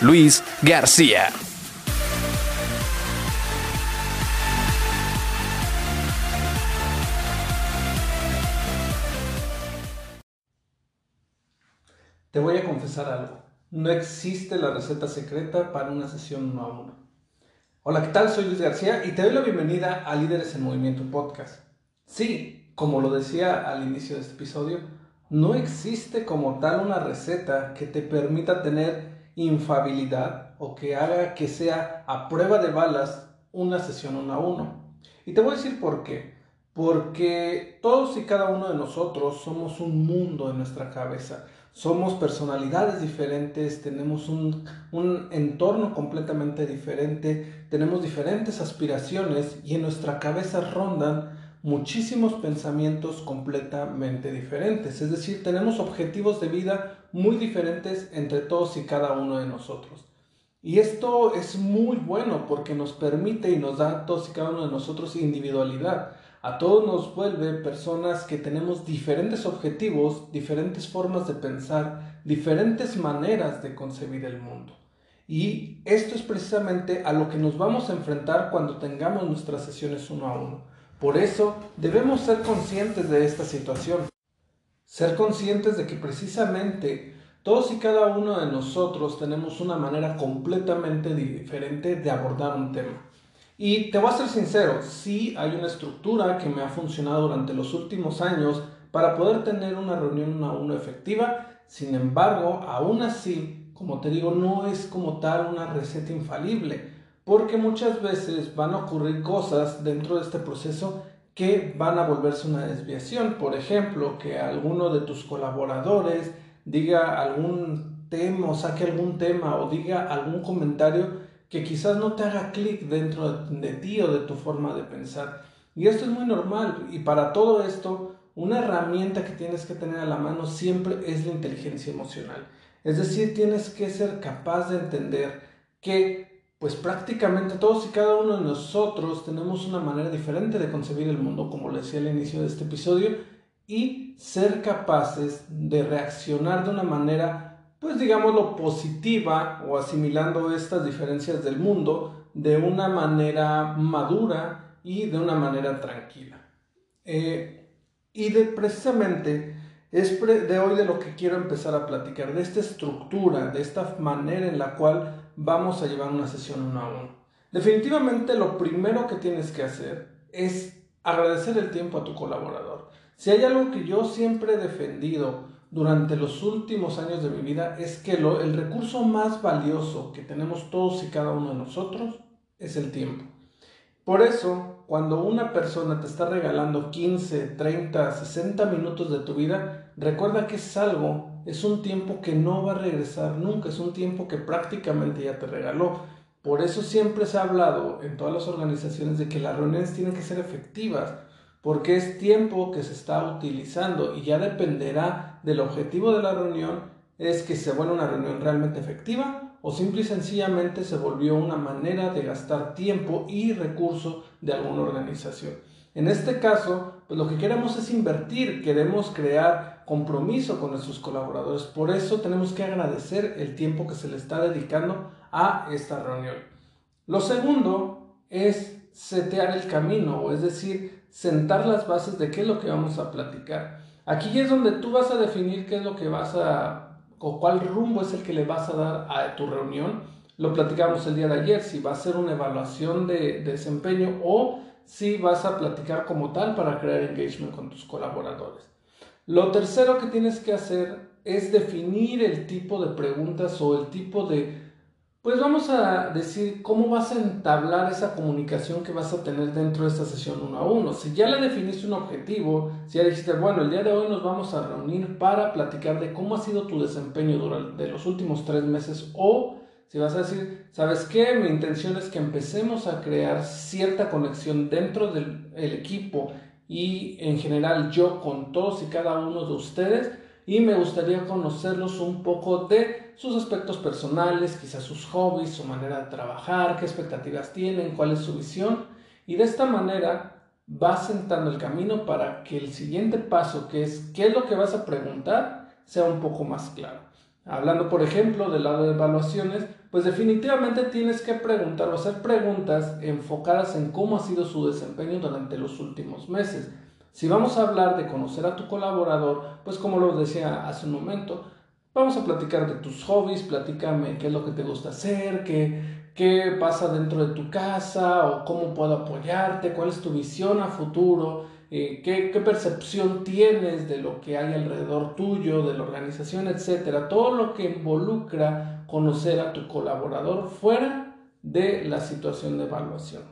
Luis García. Te voy a confesar algo. No existe la receta secreta para una sesión uno a uno. Hola, ¿qué tal? Soy Luis García y te doy la bienvenida a Líderes en Movimiento Podcast. Sí, como lo decía al inicio de este episodio, no existe como tal una receta que te permita tener infabilidad o que haga que sea a prueba de balas una sesión uno a uno. Y te voy a decir por qué. Porque todos y cada uno de nosotros somos un mundo en nuestra cabeza somos personalidades diferentes, tenemos un, entorno completamente diferente, tenemos diferentes aspiraciones y en nuestra cabeza rondan muchísimos pensamientos completamente diferentes. Es decir, tenemos objetivos de vida muy diferentes entre todos y cada uno de nosotros. Y esto es muy bueno porque nos permite y nos da a todos y cada uno de nosotros individualidad a todos nos vuelve personas que tenemos diferentes objetivos, diferentes formas de pensar, diferentes maneras de concebir el mundo. Y esto es precisamente a lo que nos vamos a enfrentar cuando tengamos nuestras sesiones uno a uno. Por eso debemos ser conscientes de esta situación. Ser conscientes de que precisamente todos y cada uno de nosotros tenemos una manera completamente diferente de abordar un tema. Y te voy a ser sincero, sí hay una estructura que me ha funcionado durante los últimos años para poder tener una reunión uno a uno efectiva. Sin embargo, aún así, como te digo, no es como tal una receta infalible, porque muchas veces van a ocurrir cosas dentro de este proceso que van a volverse una desviación. Por ejemplo, que alguno de tus colaboradores diga algún tema saque algún tema o diga algún comentario que quizás no te haga clic dentro de, ti o de tu forma de pensar. Y esto es muy normal y para todo esto una herramienta que tienes que tener a la mano siempre es la inteligencia emocional. Es decir, tienes que ser capaz de entender que pues prácticamente todos y cada uno de nosotros tenemos una manera diferente de concebir el mundo, como le decía al inicio de este episodio, y ser capaces de reaccionar de una manera pues digámoslo, positiva o asimilando estas diferencias del mundo de una manera madura y de una manera tranquila. Eh, y de precisamente es de hoy de lo que quiero empezar a platicar, de esta estructura, de esta manera en la cual vamos a llevar una sesión uno a uno. Definitivamente lo primero que tienes que hacer es agradecer el tiempo a tu colaborador. Si hay algo que yo siempre he defendido, durante los últimos años de mi vida es que el recurso más valioso que tenemos todos y cada uno de nosotros es el tiempo. Por eso, cuando una persona te está regalando 15, 30, 60 minutos de tu vida, recuerda que es algo, es un tiempo que no va a regresar nunca, es un tiempo que prácticamente ya te regaló. Por eso siempre se ha hablado en todas las organizaciones de que las reuniones tienen que ser efectivas porque es tiempo que se está utilizando y ya dependerá del objetivo de la reunión, es que se vuelva una reunión realmente efectiva o simple y sencillamente se volvió una manera de gastar tiempo y recursos de alguna organización. En este caso, pues lo que queremos es invertir, queremos crear compromiso con nuestros colaboradores. Por eso tenemos que agradecer el tiempo que se le está dedicando a esta reunión. Lo segundo es setear el camino, es decir, sentar las bases de qué es lo que vamos a platicar. Aquí es donde tú vas a definir qué es lo que vas a, o cuál rumbo es el que le vas a dar a tu reunión. Lo platicamos el día de ayer, si va a ser una evaluación de, desempeño o si vas a platicar como tal para crear engagement con tus colaboradores. Lo tercero que tienes que hacer es definir el tipo de preguntas o el tipo de pues vamos a decir cómo vas a entablar esa comunicación que vas a tener dentro de esta sesión uno a uno. Si ya le definiste un objetivo, si ya dijiste, bueno, el día de hoy nos vamos a reunir para platicar de cómo ha sido tu desempeño durante los últimos tres meses o si vas a decir, ¿sabes qué? Mi intención es que empecemos a crear cierta conexión dentro del equipo y en general yo con todos y cada uno de ustedes y me gustaría conocerlos un poco de sus aspectos personales, quizás sus hobbies, su manera de trabajar, qué expectativas tienen, cuál es su visión y de esta manera vas sentando el camino para que el siguiente paso, que es qué es lo que vas a preguntar, sea un poco más claro. Hablando, por ejemplo, del lado de evaluaciones, pues definitivamente tienes que preguntar o hacer preguntas enfocadas en cómo ha sido su desempeño durante los últimos meses. Si vamos a hablar de conocer a tu colaborador, pues como lo decía hace un momento, vamos a platicar de tus hobbies, platícame qué es lo que te gusta hacer, qué, qué pasa dentro de tu casa o cómo puedo apoyarte, cuál es tu visión a futuro, eh, qué, qué, percepción tienes de lo que hay alrededor tuyo, de la organización, etcétera. Todo lo que involucra conocer a tu colaborador fuera de la situación de evaluación.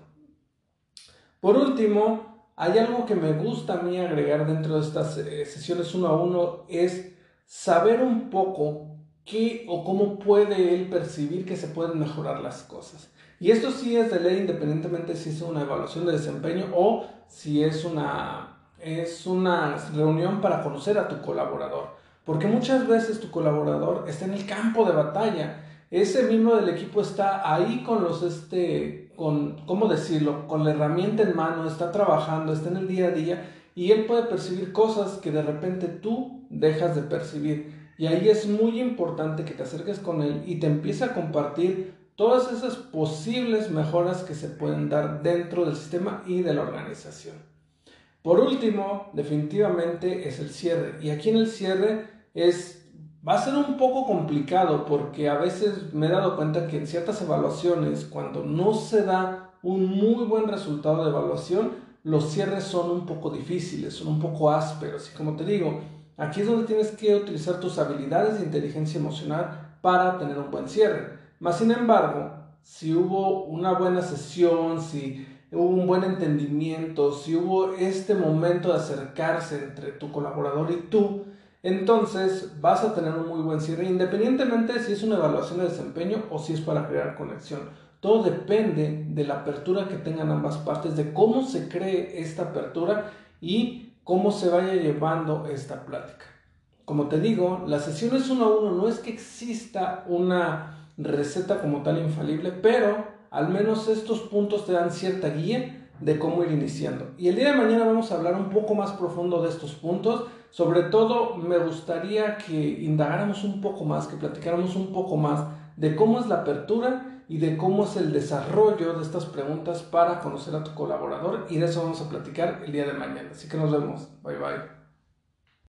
Por último, hay algo que me gusta a mí agregar dentro de estas eh, sesiones uno a uno, es saber un poco qué o cómo puede él percibir que se pueden mejorar las cosas. Y esto sí es de ley independientemente si es una evaluación de desempeño o si es una, es una reunión para conocer a tu colaborador. Porque muchas veces tu colaborador está en el campo de batalla. Ese miembro del equipo está ahí con los, este, con, ¿cómo decirlo? Con la herramienta en mano, está trabajando, está en el día a día y él puede percibir cosas que de repente tú dejas de percibir. Y ahí es muy importante que te acerques con él y te empiece a compartir todas esas posibles mejoras que se pueden dar dentro del sistema y de la organización. Por último, definitivamente es el cierre. Y aquí en el cierre es va a ser un poco complicado porque a veces me he dado cuenta que en ciertas evaluaciones cuando no se da un muy buen resultado de evaluación, los cierres son un poco difíciles, son un poco ásperos y como te digo, Aquí es donde tienes que utilizar tus habilidades de inteligencia emocional para tener un buen cierre. Más sin embargo, si hubo una buena sesión, si hubo un buen entendimiento, si hubo este momento de acercarse entre tu colaborador y tú, entonces vas a tener un muy buen cierre, independientemente si es una evaluación de desempeño o si es para crear conexión. Todo depende de la apertura que tengan ambas partes, de cómo se cree esta apertura y cómo se vaya llevando esta plática. Como te digo, las sesiones uno a uno no es que exista una receta como tal infalible, pero al menos estos puntos te dan cierta guía de cómo ir iniciando. Y el día de mañana vamos a hablar un poco más profundo de estos puntos. Sobre todo me gustaría que indagáramos un poco más, que platicáramos un poco más de cómo es la apertura y de cómo es el desarrollo de estas preguntas para conocer a tu colaborador y de eso vamos a platicar el día de mañana. Así que nos vemos. Bye bye.